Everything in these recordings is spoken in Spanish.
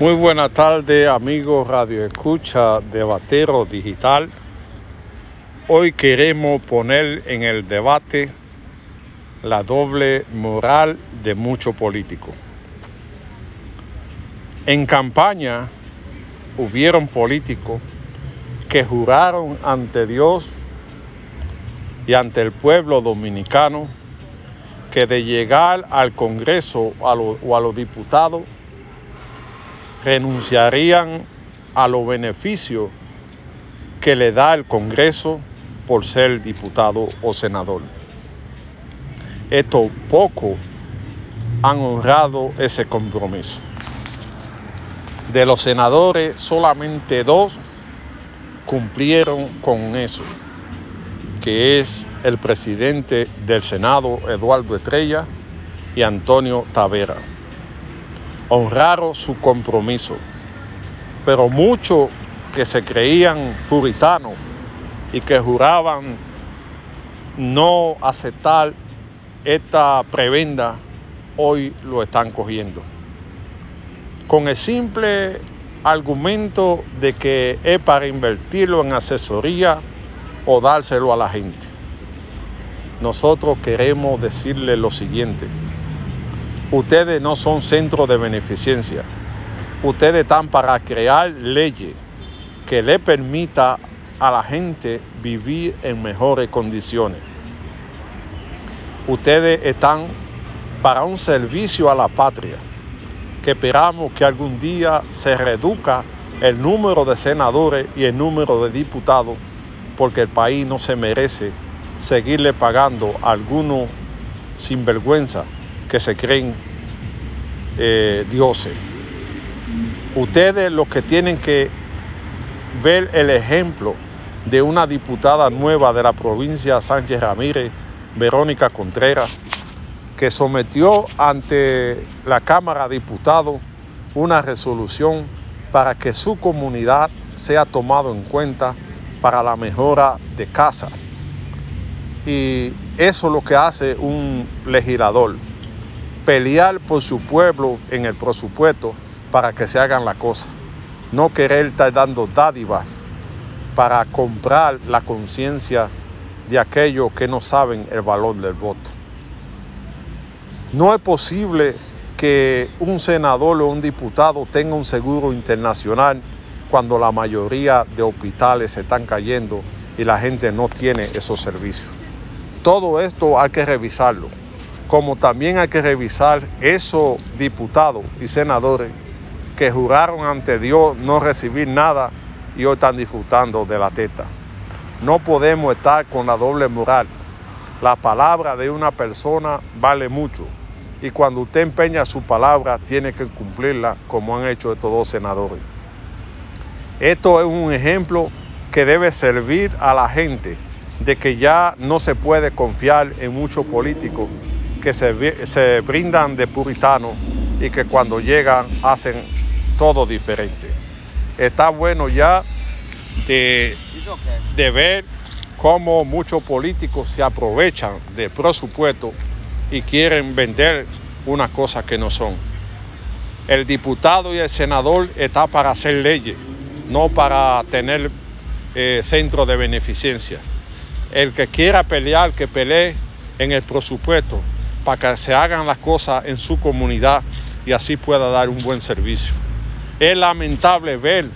Muy buenas tardes amigos Radio Escucha de Batero Digital. Hoy queremos poner en el debate la doble moral de muchos políticos. En campaña hubieron políticos que juraron ante Dios y ante el pueblo dominicano que de llegar al Congreso o a los diputados renunciarían a los beneficios que le da el Congreso por ser diputado o senador. Estos pocos han honrado ese compromiso. De los senadores, solamente dos cumplieron con eso, que es el presidente del Senado, Eduardo Estrella, y Antonio Tavera. Honraron su compromiso, pero muchos que se creían puritanos y que juraban no aceptar esta prebenda, hoy lo están cogiendo. Con el simple argumento de que es para invertirlo en asesoría o dárselo a la gente. Nosotros queremos decirle lo siguiente. Ustedes no son centros de beneficencia. Ustedes están para crear leyes que le permita a la gente vivir en mejores condiciones. Ustedes están para un servicio a la patria, que esperamos que algún día se reduzca el número de senadores y el número de diputados, porque el país no se merece seguirle pagando a algunos sinvergüenza que se creen eh, dioses. Ustedes los que tienen que ver el ejemplo de una diputada nueva de la provincia Sánchez Ramírez, Verónica Contreras, que sometió ante la Cámara de Diputados una resolución para que su comunidad sea tomado en cuenta para la mejora de casa. Y eso es lo que hace un legislador, pelear por su pueblo en el presupuesto para que se hagan las cosas, no querer estar dando dádivas para comprar la conciencia de aquellos que no saben el valor del voto. No es posible que un senador o un diputado tenga un seguro internacional cuando la mayoría de hospitales se están cayendo y la gente no tiene esos servicios. Todo esto hay que revisarlo, como también hay que revisar esos diputados y senadores que juraron ante Dios no recibir nada y hoy están disfrutando de la teta. No podemos estar con la doble moral. La palabra de una persona vale mucho y cuando usted empeña su palabra tiene que cumplirla como han hecho estos dos senadores. Esto es un ejemplo que debe servir a la gente de que ya no se puede confiar en muchos políticos que se, brindan de puritanos y que cuando llegan hacen todo diferente. Está bueno ya de, de ver cómo muchos políticos se aprovechan del presupuesto y quieren vender una cosa que no son. El diputado y el senador está para hacer leyes, no para tener eh, centro de beneficencia. El que quiera pelear, que pelee en el presupuesto para que se hagan las cosas en su comunidad y así pueda dar un buen servicio. Es lamentable ver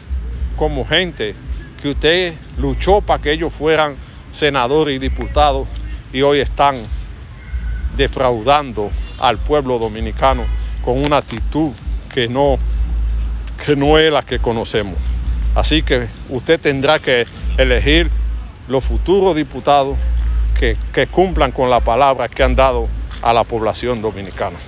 como gente que usted luchó para que ellos fueran senadores y diputados y hoy están defraudando al pueblo dominicano con una actitud que no, que no es la que conocemos. Así que usted tendrá que elegir los futuros diputados que, que cumplan con la palabra que han dado a la población dominicana.